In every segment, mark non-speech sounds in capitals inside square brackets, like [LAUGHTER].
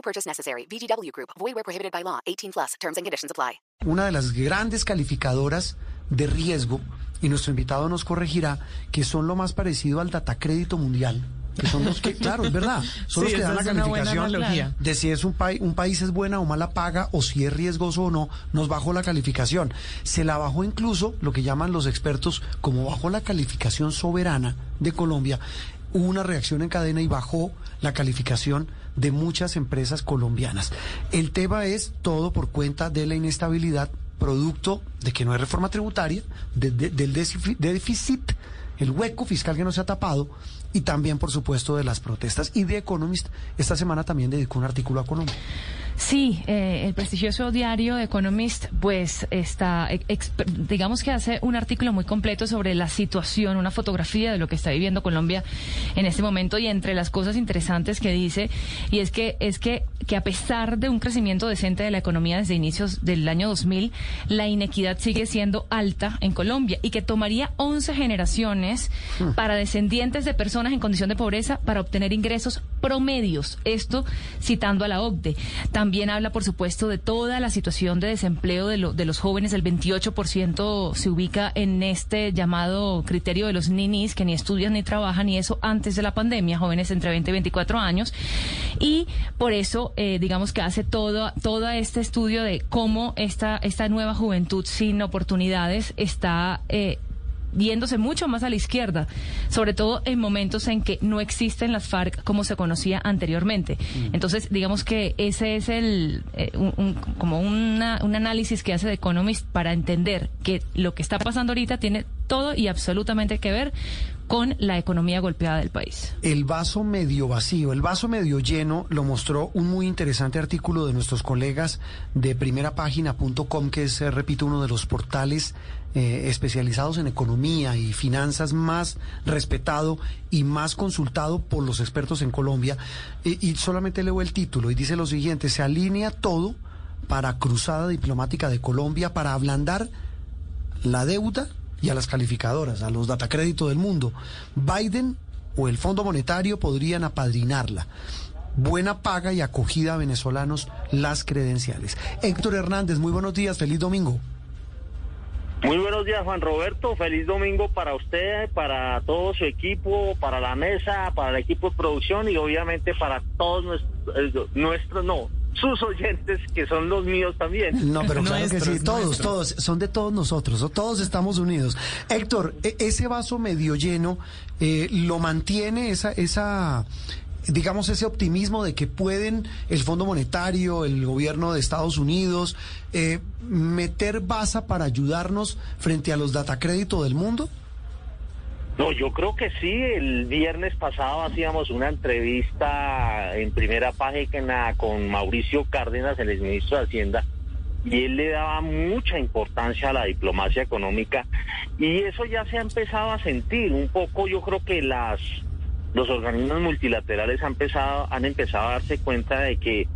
No purchase necessary. VGW Group. Void where prohibited by law. 18 plus. Terms and conditions apply. Una de las grandes calificadoras de riesgo, y nuestro invitado nos corregirá, que son lo más parecido al datacrédito mundial. Que son los que, [LAUGHS] claro, es verdad, son Sí, los que dan la calificación de si es un, país un país es buena o mala paga, o si es riesgoso o no, nos bajó la calificación. Se la bajó incluso lo que llaman los expertos como bajó la calificación soberana de Colombia, hubo una reacción en cadena y bajó la calificación de muchas empresas colombianas. El tema es todo por cuenta de la inestabilidad producto de que no hay reforma tributaria, de- de- del déficit, el hueco fiscal que no se ha tapado y también, por supuesto, de las protestas. Y The Economist esta semana también dedicó un artículo a Colombia. Sí, eh, el prestigioso diario Economist, pues está, digamos que hace un artículo muy completo sobre la situación, una fotografía de lo que está viviendo Colombia en este momento y entre las cosas interesantes que dice y es que es que que a pesar de un crecimiento decente de la economía desde inicios del año 2000, la inequidad sigue siendo alta en Colombia y que tomaría 11 generaciones para descendientes de personas en condición de pobreza para obtener ingresos promedios. Esto citando a la OCDE. También habla, por supuesto, de toda la situación de desempleo de los jóvenes. El 28% se ubica en este llamado criterio de los ninis, que ni estudian ni trabajan, y eso antes de la pandemia, jóvenes entre 20 y 24 años. Y por eso, eh, digamos que hace todo, todo este estudio de cómo esta, esta nueva juventud sin oportunidades está... eh, yéndose mucho más a la izquierda, sobre todo en momentos en que no existen las FARC como se conocía anteriormente. Entonces, digamos que ese es el eh, un- un- como una- un análisis que hace The Economist para entender que lo que está pasando ahorita tiene todo y absolutamente que ver con la economía golpeada del país. El vaso medio vacío, el vaso medio lleno lo mostró un muy interesante artículo de nuestros colegas de primerapágina.com, que es, eh, repito, uno de los portales eh, especializados en economía y finanzas más respetado y más consultado por los expertos en Colombia. Eh, y solamente leo el título y dice lo siguiente, se alinea todo para cruzada diplomática de Colombia para ablandar la deuda y a las calificadoras, a los datacrédito del mundo. Biden o el Fondo Monetario podrían apadrinarla. Buena paga y acogida a venezolanos las credenciales. Héctor Hernández, muy buenos días, feliz domingo. Muy buenos días, Juan Roberto. Feliz domingo para usted, para todo su equipo, para la mesa, para el equipo de producción y obviamente para todos nuestros, eh, no, sus oyentes, que son los míos también. No, pero claro que sí, todos, nuestros. todos, son de todos nosotros, todos estamos unidos. Héctor, e- ese vaso medio lleno, eh, ¿lo mantiene esa, esa, digamos, ese optimismo de que pueden el Fondo Monetario, el gobierno de Estados Unidos, eh, meter basa para ayudarnos frente a los datacrédito del mundo? No, yo creo que sí. El viernes pasado hacíamos una entrevista en primera página con Mauricio Cárdenas, el exministro de Hacienda, y él le daba mucha importancia a la diplomacia económica y eso ya se ha empezado a sentir un poco. Yo creo que las los organismos multilaterales han empezado han empezado a darse cuenta de que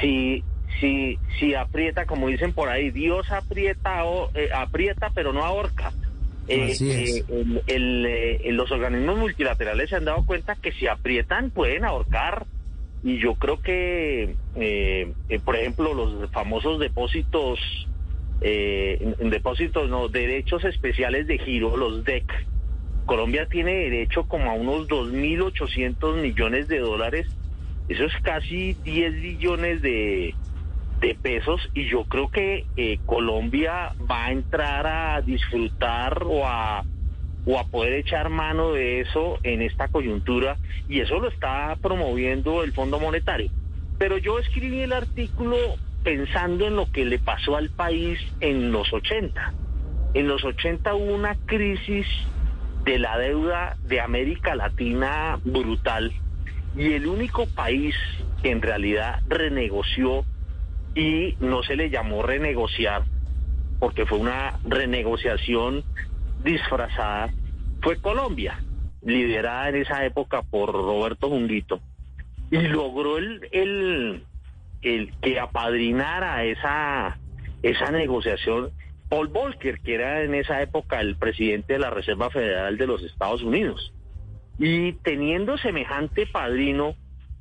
si si si aprieta, como dicen por ahí, Dios aprieta o eh, aprieta pero no ahorca. Eh, Así es. eh, el- el, eh, los organismos multilaterales se han dado cuenta que si aprietan pueden ahorcar y yo creo que, eh, eh, por ejemplo, los famosos depósitos, eh, depósitos, no, derechos especiales de giro, los DEC. Colombia tiene derecho como a unos 2.800 millones de dólares. Eso es casi 10 billones de, de pesos y yo creo que eh, Colombia va a entrar a disfrutar o a o a poder echar mano de eso en esta coyuntura y eso lo está promoviendo el Fondo Monetario. Pero yo escribí el artículo pensando en lo que le pasó al país en los 80. En los 80 hubo una crisis de la deuda de América Latina brutal y el único país que en realidad renegoció y no se le llamó renegociar porque fue una renegociación disfrazada, fue Colombia, liderada en esa época por Roberto Junguito, y logró el, el, el que apadrinara esa, esa negociación Paul Volcker, que era en esa época el presidente de la Reserva Federal de los Estados Unidos. Y teniendo semejante padrino,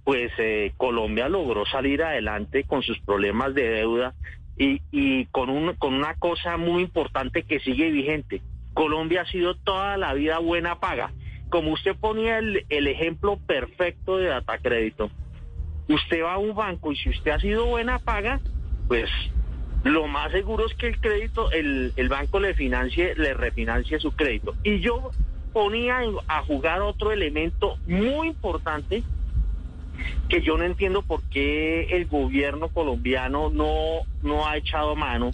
pues eh, Colombia logró salir adelante con sus problemas de deuda y, y con, un, con una cosa muy importante que sigue vigente. Colombia ha sido toda la vida buena paga. Como usted ponía el, ejemplo perfecto de data crédito, usted va a un banco y si usted ha sido buena paga, pues lo más seguro es que el crédito, el, el banco le financie, le refinancie su crédito. Y yo ponía a jugar otro elemento muy importante que yo no entiendo por qué el gobierno colombiano no, no ha echado mano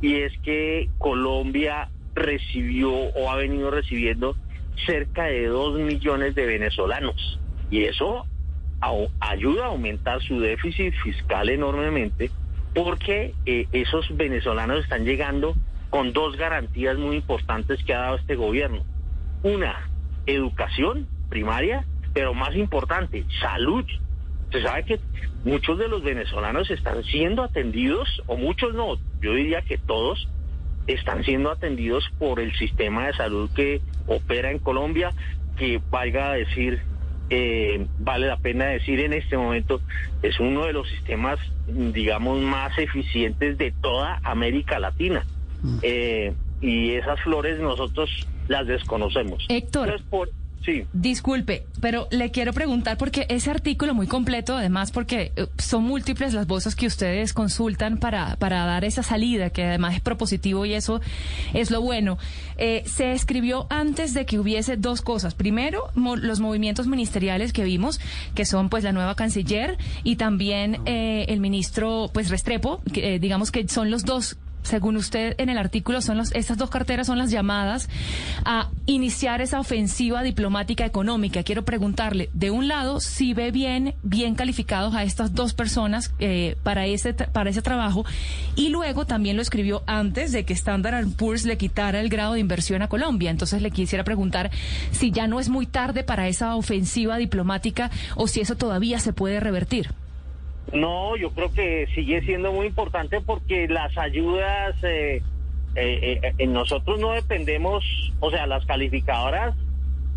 y es que Colombia recibió o ha venido recibiendo cerca de dos millones de venezolanos y eso ayuda a aumentar su déficit fiscal enormemente porque eh, esos venezolanos están llegando con dos garantías muy importantes que ha dado este gobierno. Una, educación primaria, pero más importante, salud. Se sabe que muchos de los venezolanos están siendo atendidos, o muchos no, yo diría que todos están siendo atendidos por el sistema de salud que opera en Colombia, que valga decir eh, vale la pena decir en este momento, es uno de los sistemas, digamos, más eficientes de toda América Latina. Mm. Eh, y esas flores nosotros las desconocemos. Héctor. Disculpe, pero le quiero preguntar porque ese artículo muy completo, además porque eh, son múltiples las voces que ustedes consultan para, para dar esa salida, que además es propositivo y eso es lo bueno. Eh, se escribió antes de que hubiese dos cosas. Primero, los movimientos ministeriales que vimos, que son pues la nueva canciller y también eh, el ministro pues Restrepo, que, digamos que son los dos según usted en el artículo, son los, estas dos carteras son las llamadas a iniciar esa ofensiva diplomática económica. Quiero preguntarle, de un lado, si ve bien, bien calificados a estas dos personas eh, para, ese, para ese trabajo, y luego también lo escribió antes de que Standard Poor's le quitara el grado de inversión a Colombia. Entonces le quisiera preguntar si ya no es muy tarde para esa ofensiva diplomática o si eso todavía se puede revertir. No, yo creo que sigue siendo muy importante porque las ayudas, eh, eh, eh, nosotros no dependemos, o sea, las calificadoras,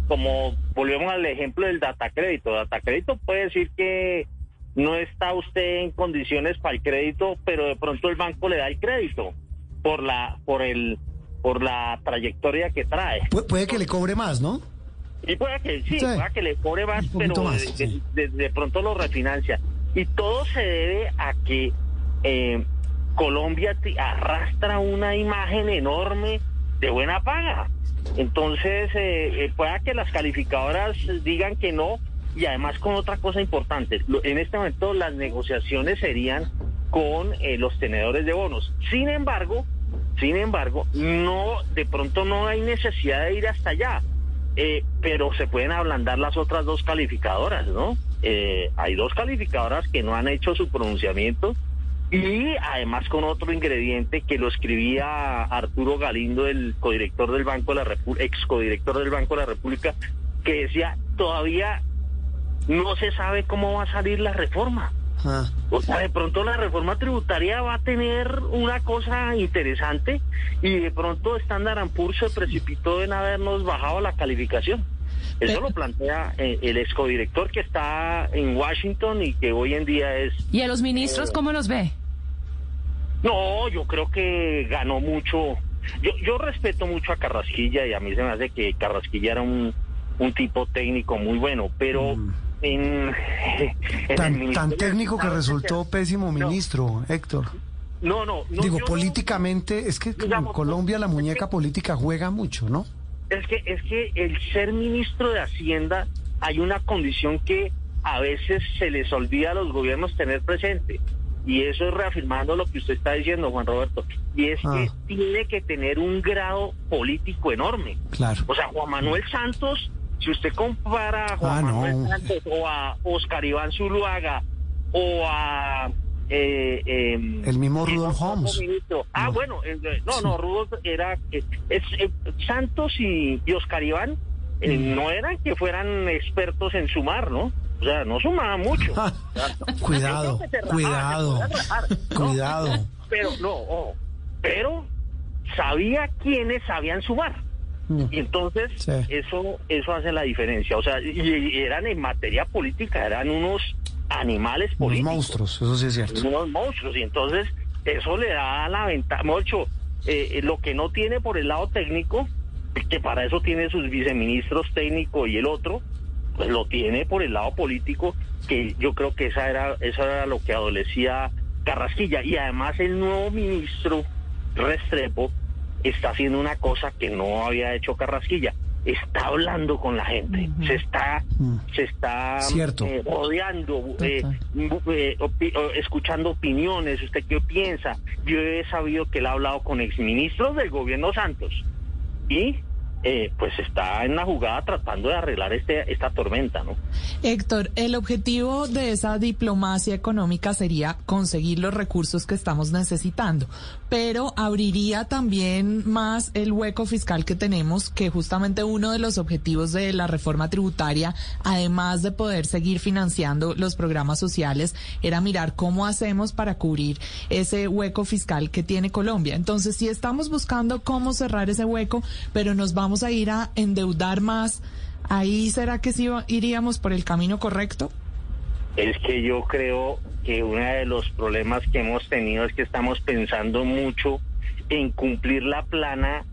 como volvemos al ejemplo del data crédito, data crédito puede decir que no está usted en condiciones para el crédito, pero de pronto el banco le da el crédito por la, por el, por la trayectoria que trae. puede que le cobre más, ¿no? Y puede que sí, puede que le cobre más, pero de, pronto lo refinancia. Y todo se debe a que eh, Colombia arrastra una imagen enorme de buena paga. Entonces, eh, eh, pueda que las calificadoras digan que no, y además con otra cosa importante, en este momento las negociaciones serían con los tenedores de bonos. Sin embargo, sin embargo, no, de pronto no hay necesidad de ir hasta allá, pero se pueden ablandar las otras dos calificadoras, ¿no? Eh, hay dos calificadoras que no han hecho su pronunciamiento y además con otro ingrediente que lo escribía Arturo Galindo, el codirector del Banco de la República, ex codirector del Banco de la República, que decía todavía no se sabe cómo va a salir la reforma. Ah. O sea, de pronto la reforma tributaria va a tener una cosa interesante y de pronto Standard Poor's se precipitó en habernos bajado la calificación. Eso lo plantea eh, el excodirector que está en Washington y que hoy en día es... ¿Y a los ministros cómo los ve? No, yo creo que ganó mucho. Yo, yo respeto mucho a Carrasquilla y a mí se me hace que Carrasquilla era un, un tipo técnico muy bueno, pero... Mm. En, [LAUGHS] tan, técnico que resultó pésimo ministro, Héctor. No, no, no. Digo, políticamente, es que en Colombia la muñeca política juega mucho, ¿no? Es que, es que el ser ministro de Hacienda hay una condición que a veces se les olvida a los gobiernos tener presente. Y eso es reafirmando lo que usted está diciendo, Juan Roberto. Y es que ah. tiene que tener un grado político enorme. Claro. O sea, Juan Manuel Santos, si usted compara a Juan ah, Manuel Santos o a Oscar Iván Zuluaga o a... eh, em, El mismo ¿quién Rudolf Holmes. ministro? Ah, No. bueno, eh, no, no, Rudolf era... eh, es, eh, Santos y, y Oscar Iván eh, Mm. no eran que fueran expertos en sumar, ¿no? O sea, no sumaban mucho. [LAUGHS] Cuidado, cuidado, cuidado. [LAUGHS] Pero no, ojo, pero sabía quiénes sabían sumar. Mm. Y entonces Sí. eso eso hace la diferencia. O sea, y, y eran en materia política, eran unos animales Unos políticos. monstruos, eso sí es cierto. Unos monstruos. Y entonces eso le da la ventaja. Mucho, eh, lo que no tiene por el lado técnico, que para eso tiene sus viceministros técnico y el otro, pues lo tiene por el lado político, que yo creo que esa era, eso era lo que adolecía Carrasquilla. Y además el nuevo ministro Restrepo está haciendo una cosa que no había hecho Carrasquilla. Está hablando con la gente, se está, Mm. se está Cierto. eh, rodeando, eh, eh, opi- escuchando opiniones. ¿Usted qué piensa? Yo he sabido que él ha hablado con exministros del gobierno Santos y eh, pues está en la jugada tratando de arreglar este esta tormenta, ¿no? Héctor, el objetivo de esa diplomacia económica sería conseguir los recursos que estamos necesitando, pero abriría también más el hueco fiscal que tenemos, que justamente uno de los objetivos de la reforma tributaria, además de poder seguir financiando los programas sociales, era mirar cómo hacemos para cubrir ese hueco fiscal que tiene Colombia. Entonces, si estamos buscando cómo cerrar ese hueco, pero nos vamos a ir a endeudar más, Ahí será que sí iríamos por el camino correcto. Es que yo creo que uno de los problemas que hemos tenido es que estamos pensando mucho en cumplir la plana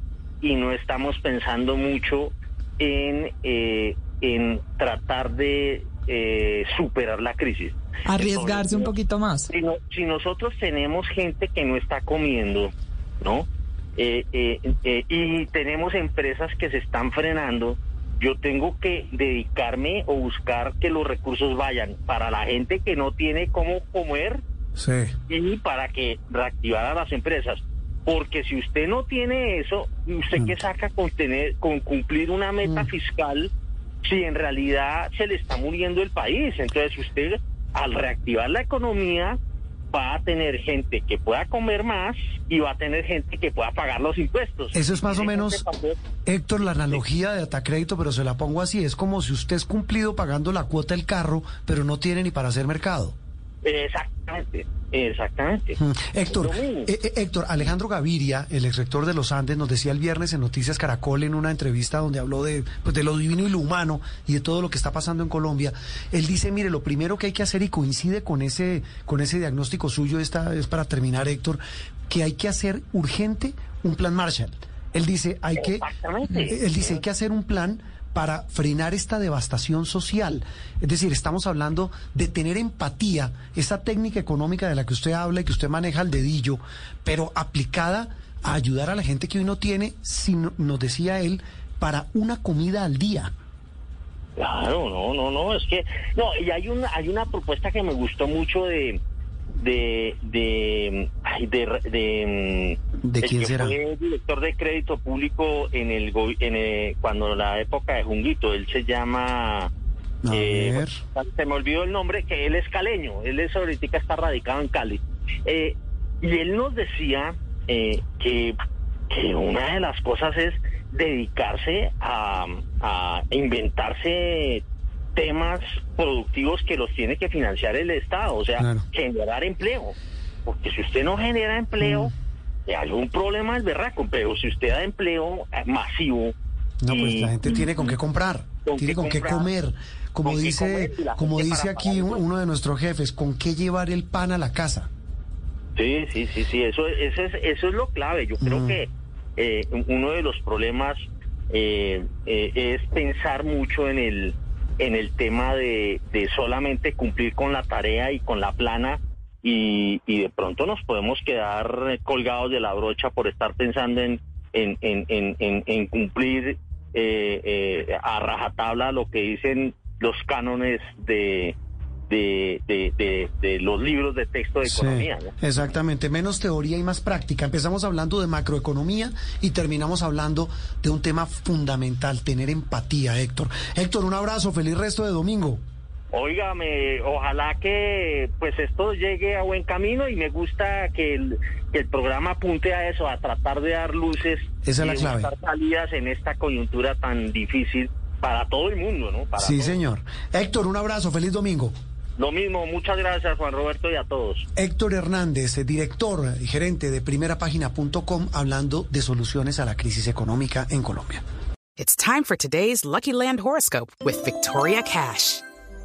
y no estamos pensando mucho en, eh, en tratar de eh, superar la crisis. Arriesgarse un poquito más. si, no- si nosotros tenemos gente que no está comiendo, ¿no? Eh, eh, eh, y tenemos empresas que se están frenando, yo tengo que dedicarme o buscar que los recursos vayan para la gente que no tiene cómo comer Sí. y para que reactivar a las empresas. Porque si usted no tiene eso, ¿usted qué saca con, tener, con cumplir una meta Mm. fiscal si en realidad se le está muriendo el país? Entonces usted, al reactivar la economía, va a tener gente que pueda comer más y va a tener gente que pueda pagar los impuestos. Eso es más o menos, también- Héctor, la analogía de Atacrédito, pero se la pongo así, es como si usted es cumplido pagando la cuota del carro, pero no tiene ni para hacer mercado. Exactamente, exactamente. Héctor, eh, eh, Héctor, Alejandro Gaviria, el ex rector de los Andes, nos decía el viernes en Noticias Caracol en una entrevista donde habló de, pues, de lo divino y lo humano y de todo lo que está pasando en Colombia. Él dice, mire, lo primero que hay que hacer y coincide con ese, con ese diagnóstico suyo, esta es para terminar, Héctor, que hay que hacer urgente un plan Marshall. Él dice, hay que, él dice, hay que hacer un plan para frenar esta devastación social. Es decir, estamos hablando de tener empatía, esa técnica económica de la que usted habla y que usted maneja al dedillo, pero aplicada a ayudar a la gente que hoy no tiene, sino, nos decía él, para una comida al día. Claro, no, no, no, es que no, y hay una hay una propuesta que me gustó mucho de de de ay, de, de, ¿De el quién que será? Fue director de crédito público en el en el- cuando la época de Junguito, él se llama A eh, ver. se me olvidó el nombre, que él es caleño, él es ahorita está radicado en Cali. Eh, y él nos decía eh, que, que una de las cosas es dedicarse a, a inventarse temas productivos que los tiene que financiar el Estado, o sea, Claro. generar empleo. Porque si usted no genera empleo, Mm. Hay un problema es berraco, pero si usted da empleo eh, masivo, No, pues y- la gente tiene con qué comprar, Con tiene qué con qué comer. Como con dice, comer como dice aquí uno de nuestros jefes, con qué llevar el pan a la casa. Sí, sí, sí, sí, eso, eso, es, eso es lo clave. Yo creo Mm. que eh, uno de los problemas eh, eh, es pensar mucho en el, en el tema de, de solamente cumplir con la tarea y con la plana y, y de pronto nos podemos quedar colgados de la brocha por estar pensando en, en, en, en, en- en cumplir eh, eh, a rajatabla lo que dicen los cánones de, de, de, de- de los libros de texto de Sí, economía. ¿no? exactamente, menos teoría y más práctica. Empezamos hablando de macroeconomía y terminamos hablando de un tema fundamental, tener empatía, Héctor. Héctor, un abrazo, feliz resto de domingo. Óigame, ojalá que pues esto llegue a buen camino y me gusta que el, que el programa apunte a eso, a tratar de dar luces Esa es la y clave. buscar salidas en esta coyuntura tan difícil para todo el mundo, ¿no? Para Sí, todos. señor. Héctor, un abrazo, feliz domingo. Lo mismo, muchas gracias Juan Roberto y a todos. Héctor Hernández, eh, director y gerente de primerapágina.com, hablando de soluciones a la crisis económica en Colombia. It's time for today's Lucky Land horoscope with Victoria Cash.